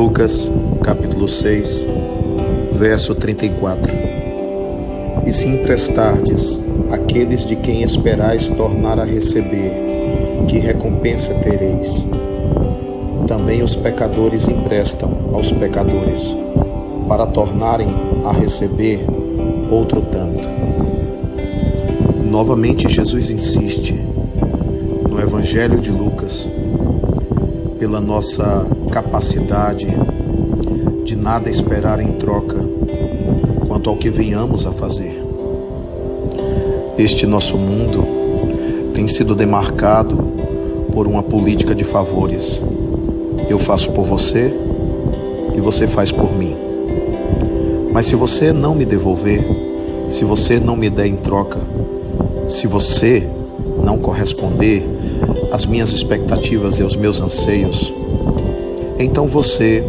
Lucas, capítulo 6, verso 34. E se emprestardes aqueles de quem esperais tornar a receber, que recompensa tereis? Também os pecadores emprestam aos pecadores, para tornarem a receber outro tanto. Novamente, Jesus insiste no Evangelho de Lucas, pela nossa capacidade de nada esperar em troca quanto ao que venhamos a fazer. Este nosso mundo tem sido demarcado por uma política de favores. Eu faço por você e você faz por mim. Mas se você não me devolver, se você não me der em troca, se você não corresponder às minhas expectativas e aos meus anseios, então você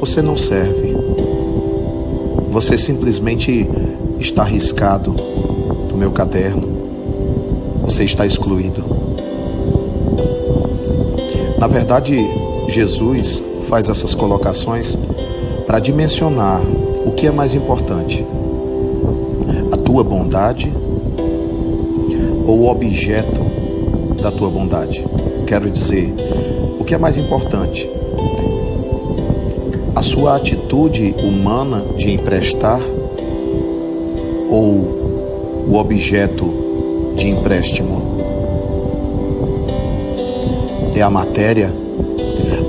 você não serve. Você simplesmente está arriscado do meu caderno. Você está excluído. Na verdade, Jesus faz essas colocações para dimensionar o que é mais importante: a tua bondade ou o objeto da tua bondade. Quero dizer, o que é mais importante? A sua atitude humana de emprestar ou o objeto de empréstimo? É a matéria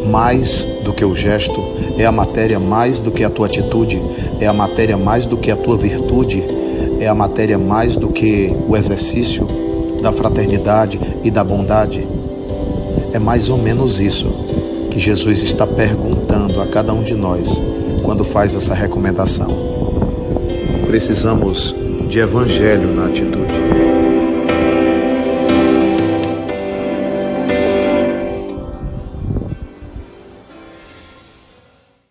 mais do que o gesto, é a matéria mais do que a tua atitude, é a matéria mais do que a tua virtude, é a matéria mais do que o exercício da fraternidade e da bondade. É mais ou menos isso que Jesus está perguntando a cada um de nós quando faz essa recomendação. Precisamos de evangelho na atitude.